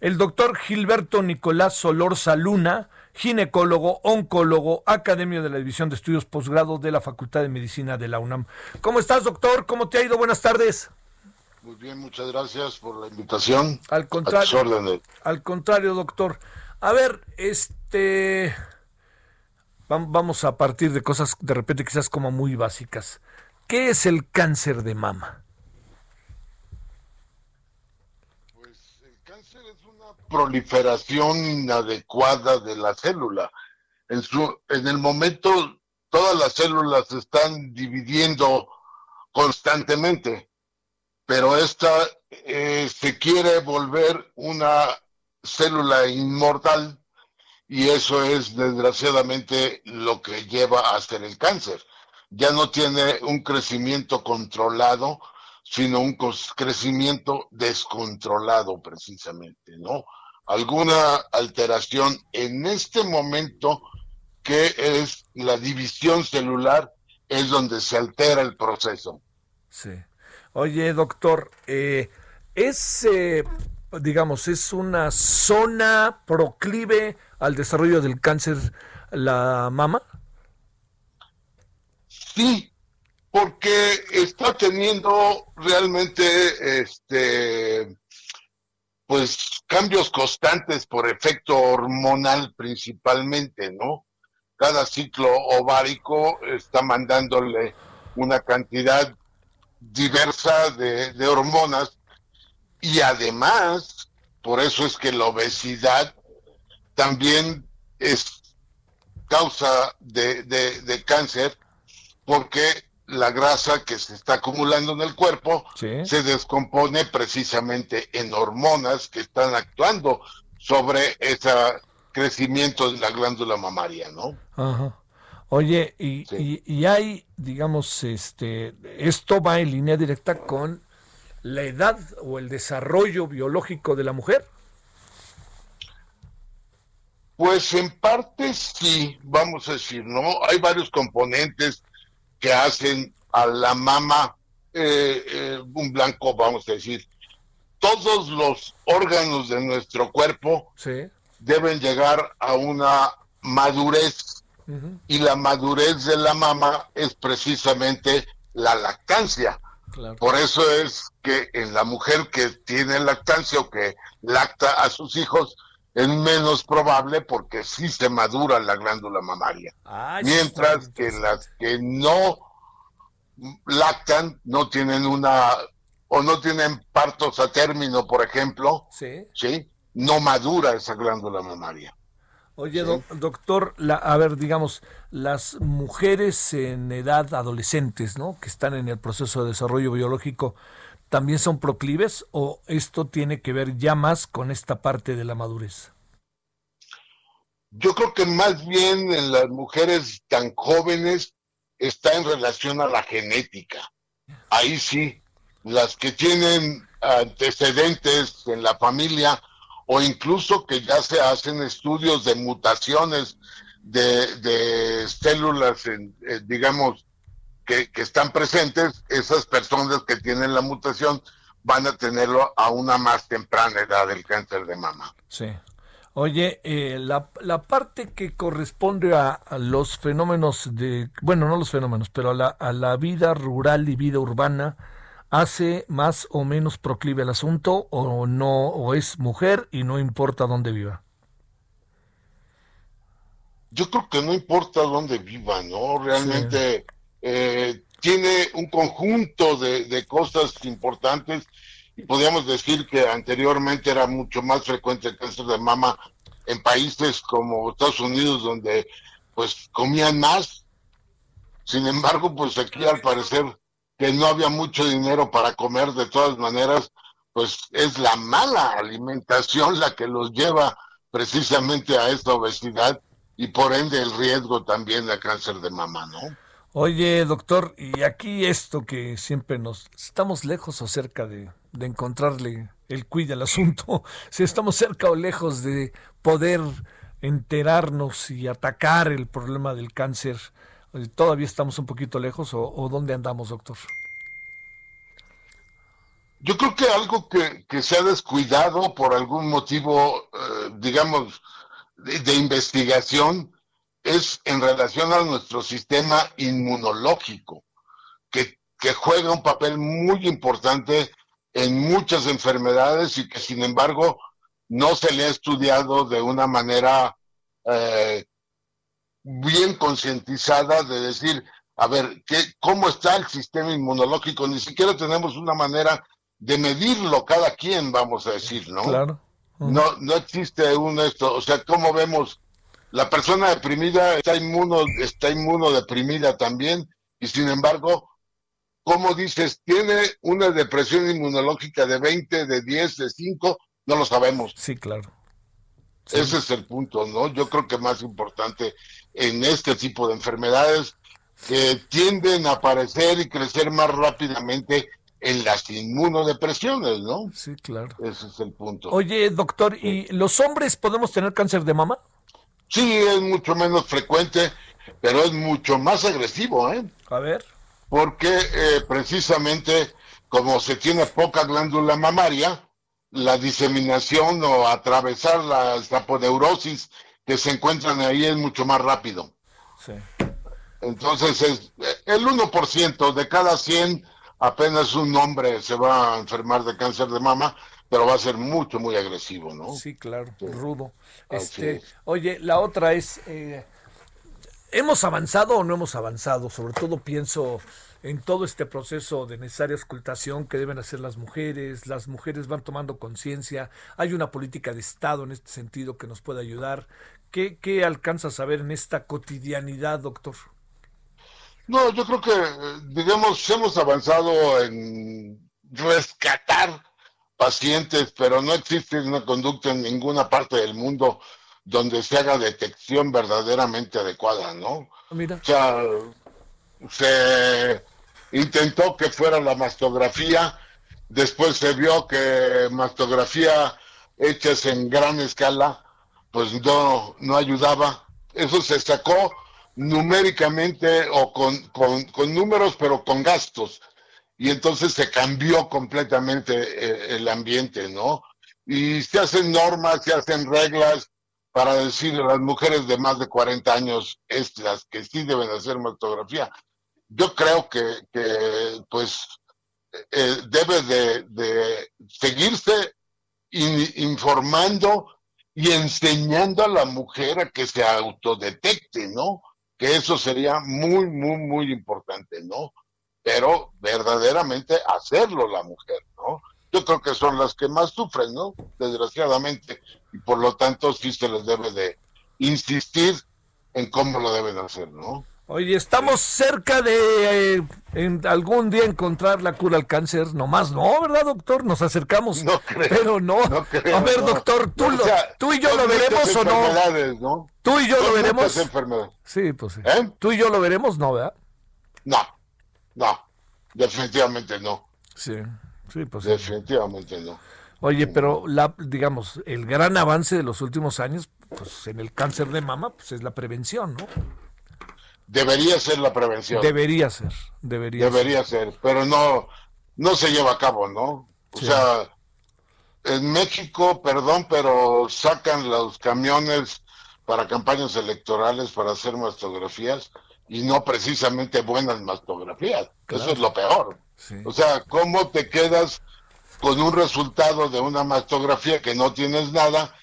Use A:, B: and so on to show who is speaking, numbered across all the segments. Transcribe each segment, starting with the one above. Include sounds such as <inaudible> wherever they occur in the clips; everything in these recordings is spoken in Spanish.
A: El doctor Gilberto Nicolás Solorza Luna ginecólogo, oncólogo, academio de la División de Estudios Posgrado de la Facultad de Medicina de la UNAM. ¿Cómo estás, doctor? ¿Cómo te ha ido? Buenas tardes.
B: Muy bien, muchas gracias por la invitación.
A: Al contrario, al contrario, doctor. A ver, este vamos a partir de cosas de repente quizás como muy básicas. ¿Qué es el cáncer de mama?
B: Proliferación inadecuada de la célula. En, su, en el momento, todas las células se están dividiendo constantemente, pero esta eh, se quiere volver una célula inmortal y eso es desgraciadamente lo que lleva a hacer el cáncer. Ya no tiene un crecimiento controlado, sino un crecimiento descontrolado precisamente, ¿no? Alguna alteración en este momento que es la división celular, es donde se altera el proceso.
A: Sí. Oye, doctor, eh, es, eh, digamos, es una zona proclive al desarrollo del cáncer la mama?
B: Sí, porque está teniendo realmente este pues cambios constantes por efecto hormonal principalmente, ¿no? Cada ciclo ovárico está mandándole una cantidad diversa de, hormonas y además, por eso es que la obesidad también es causa de, de cáncer, porque la grasa que se está acumulando en el cuerpo se descompone precisamente en hormonas que están actuando sobre ese crecimiento de la glándula mamaria, ¿no?
A: Ajá. Oye, y, y, hay, digamos, este, esto va en línea directa con la edad o el desarrollo biológico de la mujer.
B: Pues en parte sí, vamos a decir, ¿no? Hay varios componentes que hacen a la mama eh, eh, un blanco, vamos a decir. Todos los órganos de nuestro cuerpo deben llegar a una madurez y la madurez de la mama es precisamente la lactancia. Por eso es que en la mujer que tiene lactancia o que lacta a sus hijos, es menos probable porque sí se madura la glándula mamaria. Mientras que las que no lactan no tienen una o no tienen partos a término, por ejemplo, sí, ¿sí? no madura esa glándula mamaria.
A: Oye, doctor, la, a ver, digamos, las mujeres en edad adolescentes, ¿no? Que están en el proceso de desarrollo biológico, ¿también son proclives o esto tiene que ver ya más con esta parte de la madurez?
B: Yo creo que más bien en las mujeres tan jóvenes está en relación a la genética. Ahí sí, las que tienen antecedentes en la familia o incluso que ya se hacen estudios de mutaciones de, células, en, eh, digamos, que, que, están presentes, esas personas que tienen la mutación van a tenerlo a una más temprana edad del cáncer de mama.
A: Sí. Oye, eh, la, la, parte que corresponde a, los fenómenos de, bueno, no los fenómenos, pero a la, a la vida rural y vida urbana, ¿hace más o menos proclive el asunto o no, o es mujer y no importa dónde viva?
B: Yo creo que no importa dónde viva, ¿no? Realmente eh, tiene un conjunto de, de cosas importantes podríamos decir que anteriormente era mucho más frecuente el cáncer de mama en países como Estados Unidos donde pues comían más. Sin embargo, pues aquí al parecer que no había mucho dinero para comer de todas maneras, pues es la mala alimentación la que los lleva precisamente a esta obesidad y por ende el riesgo también de cáncer de mama, ¿no?
A: Oye, doctor, y aquí esto que siempre nos estamos lejos o cerca de, de encontrarle el cuide al asunto, <laughs> si estamos cerca o lejos de poder enterarnos y atacar el problema del cáncer, todavía estamos un poquito lejos o, dónde andamos, doctor.
B: Yo creo que algo que, se ha descuidado por algún motivo, eh, digamos, de, investigación es en relación a nuestro sistema inmunológico, que, juega un papel muy importante en muchas enfermedades y que sin embargo no se le ha estudiado de una manera eh, bien concientizada de decir, a ver, ¿qué, ¿cómo está el sistema inmunológico? Ni siquiera tenemos una manera de medirlo cada quien, vamos a decir, ¿no?
A: Claro.
B: No, no existe un esto, o sea, ¿cómo vemos? La persona deprimida está inmuno, está inmunodeprimida también, y sin embargo, ¿cómo dices? ¿Tiene una depresión inmunológica de 20, de 10, de 5? No lo sabemos.
A: Sí, claro.
B: Ese es el punto, ¿no? Yo creo que más importante en este tipo de enfermedades que tienden a aparecer y crecer más rápidamente en las inmunodepresiones, ¿no?
A: Sí, claro.
B: Ese es el punto.
A: Oye, doctor, ¿y los hombres podemos tener cáncer de mama?
B: Sí, es mucho menos frecuente, pero es mucho más agresivo, ¿eh?
A: A ver.
B: Porque eh, precisamente como se tiene poca glándula mamaria, la diseminación o atravesar la saponeurosis que se encuentran ahí es mucho más rápido.
A: Sí.
B: Entonces, es, el 1% de cada 100 apenas un hombre se va a enfermar de cáncer de mama, pero va a ser mucho, muy agresivo, ¿no?
A: Sí, claro, rudo. Este, oye, la otra es, eh, ¿hemos avanzado o no hemos avanzado? Sobre todo pienso en todo este proceso de necesaria ocultación que deben hacer las mujeres, las mujeres van tomando conciencia, hay una política de Estado en este sentido que nos puede ayudar. ¿Qué, qué alcanzas a ver en esta cotidianidad, doctor?
B: No, yo creo que, digamos, hemos avanzado en rescatar pacientes, pero no existe una conducta en ninguna parte del mundo donde se haga detección verdaderamente adecuada, ¿no?
A: Mira.
B: O sea, se intentó que fuera la mastografía, después se vio que mastografía hechas en gran escala, pues no, no ayudaba. Eso se sacó numéricamente o con, con, números, pero con gastos. Y entonces se cambió completamente eh, el ambiente, ¿no? Y se hacen normas, se hacen reglas para decir a las mujeres de más de 40 años, estas que sí deben hacer mastografía. Yo creo que, que pues, eh, debe de, de seguirse informando y enseñando a la mujer a que se autodetecte, ¿no? que eso sería muy, muy, muy importante, ¿no? Pero verdaderamente hacerlo la mujer, ¿no? Yo creo que son las que más sufren, ¿no? Desgraciadamente, y por lo tanto sí se les debe de insistir en cómo lo deben hacer, ¿no?
A: Oye, estamos cerca de eh, en algún día encontrar la cura al cáncer, nomás no, ¿verdad, doctor? Nos acercamos,
B: no creo,
A: pero no. a ver, doctor, ¿tú, tú y yo lo veremos o no? ¿Tú y yo lo veremos? Sí, pues sí. ¿Eh? ¿Tú y yo lo veremos? No, ¿verdad?
B: No, no, definitivamente no.
A: Sí, sí, pues
B: Definitivamente no.
A: Oye, pero la, digamos, el gran avance de los últimos años, pues en el cáncer de mama, pues es la prevención, ¿no?
B: Debería ser la prevención.
A: Debería ser, debería,
B: debería ser. pero no, no se lleva a cabo, ¿no? O sea, en México, perdón, pero sacan los camiones para campañas electorales para hacer mastografías y no precisamente buenas mastografías. Eso es lo peor. O sea, ¿cómo te quedas con un resultado de una mastografía que no tienes nada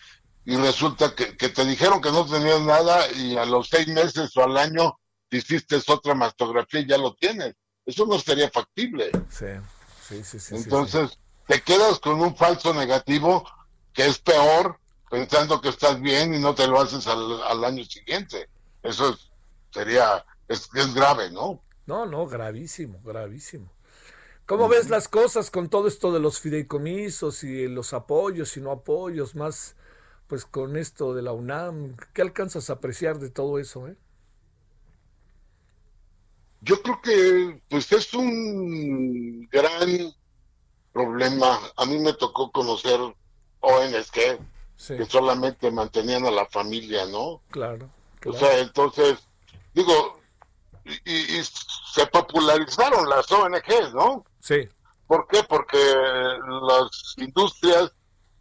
B: y resulta que, que te dijeron que no tenías nada y a los seis meses o al año hiciste otra mastografía y ya lo tienes. Eso no sería factible.
A: Sí, sí, sí. sí
B: Entonces, te quedas con un falso negativo que es peor, pensando que estás bien y no te lo haces al, año siguiente. Eso sería, es, es grave, ¿no?
A: No, no, gravísimo, gravísimo. ¿Cómo ves las cosas con todo esto de los fideicomisos y los apoyos y no apoyos, más pues con esto de la UNAM? ¿Qué alcanzas a apreciar de todo eso? Eh?
B: Yo creo que pues es un gran problema. A mí me tocó conocer ONGs que solamente mantenían a la familia, ¿no?
A: Claro.
B: O sea, entonces, digo, y, se popularizaron las ONGs, ¿no?
A: Sí.
B: ¿Por qué? Porque las industrias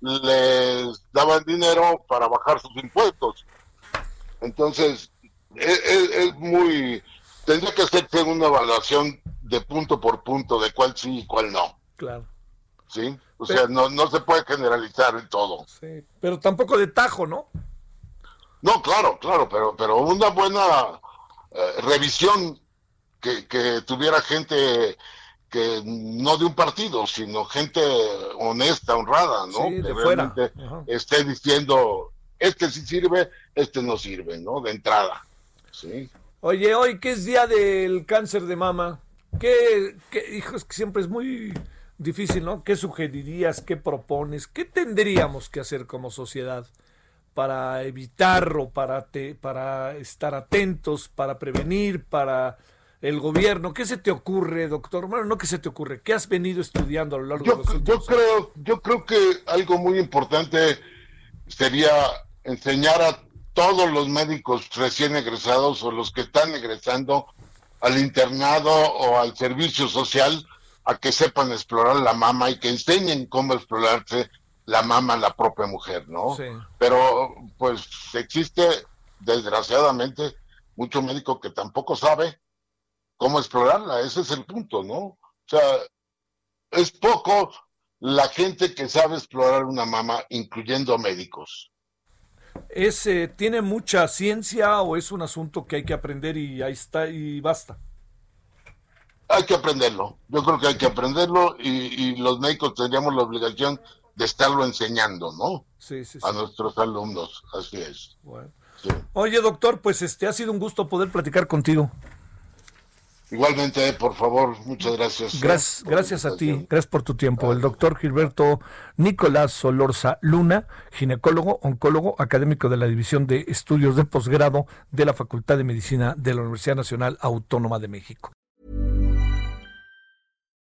B: les daban dinero para bajar sus impuestos. Entonces, es, es muy tendría que hacerse una evaluación de punto por punto de cuál sí y cuál no.
A: Claro.
B: ¿Sí? O sea, no, no se puede generalizar en todo.
A: Sí, pero tampoco de tajo, ¿no?
B: No, claro, claro, pero, pero una buena eh, revisión que, que tuviera gente que no de un partido, sino gente honesta, honrada, ¿no?
A: que
B: realmente esté diciendo, este sí sirve, este no sirve, ¿no? De entrada. ¿sí?
A: Oye, hoy que es día del cáncer de mama, ¿qué, qué hijos que siempre es muy difícil, ¿no? ¿Qué sugerirías, qué propones, qué tendríamos que hacer como sociedad para evitar o para, te, para estar atentos, para prevenir, para el gobierno? ¿Qué se te ocurre, doctor? Bueno, no qué se te ocurre, ¿qué has venido estudiando a lo largo
B: yo,
A: de los
B: yo creo, yo creo que algo muy importante sería enseñar a todos los médicos recién egresados o los que están egresando al internado o al servicio social a que sepan explorar la mama y que enseñen cómo explorarse la mama la propia mujer, ¿no? Pero pues existe desgraciadamente mucho médico que tampoco sabe cómo explorarla, ese es el punto, ¿no? O sea, es poco la gente que sabe explorar una mama, incluyendo médicos.
A: ¿Es, eh, ¿Tiene mucha ciencia o es un asunto que hay que aprender y ahí está y basta?
B: Hay que aprenderlo. Yo creo que hay que aprenderlo y, los médicos tendríamos la obligación de estarlo enseñando, ¿no?
A: Sí, sí,
B: A nuestros alumnos, así es.
A: Oye, doctor, pues este ha sido un gusto poder platicar contigo.
B: Igualmente, por favor, muchas gracias. ¿eh?
A: Gracias, gracias a ti, gracias por tu tiempo. El doctor Gilberto Nicolás Solorza Luna, ginecólogo, oncólogo, académico de la División de Estudios de Posgrado de la Facultad de Medicina de la Universidad Nacional Autónoma de México.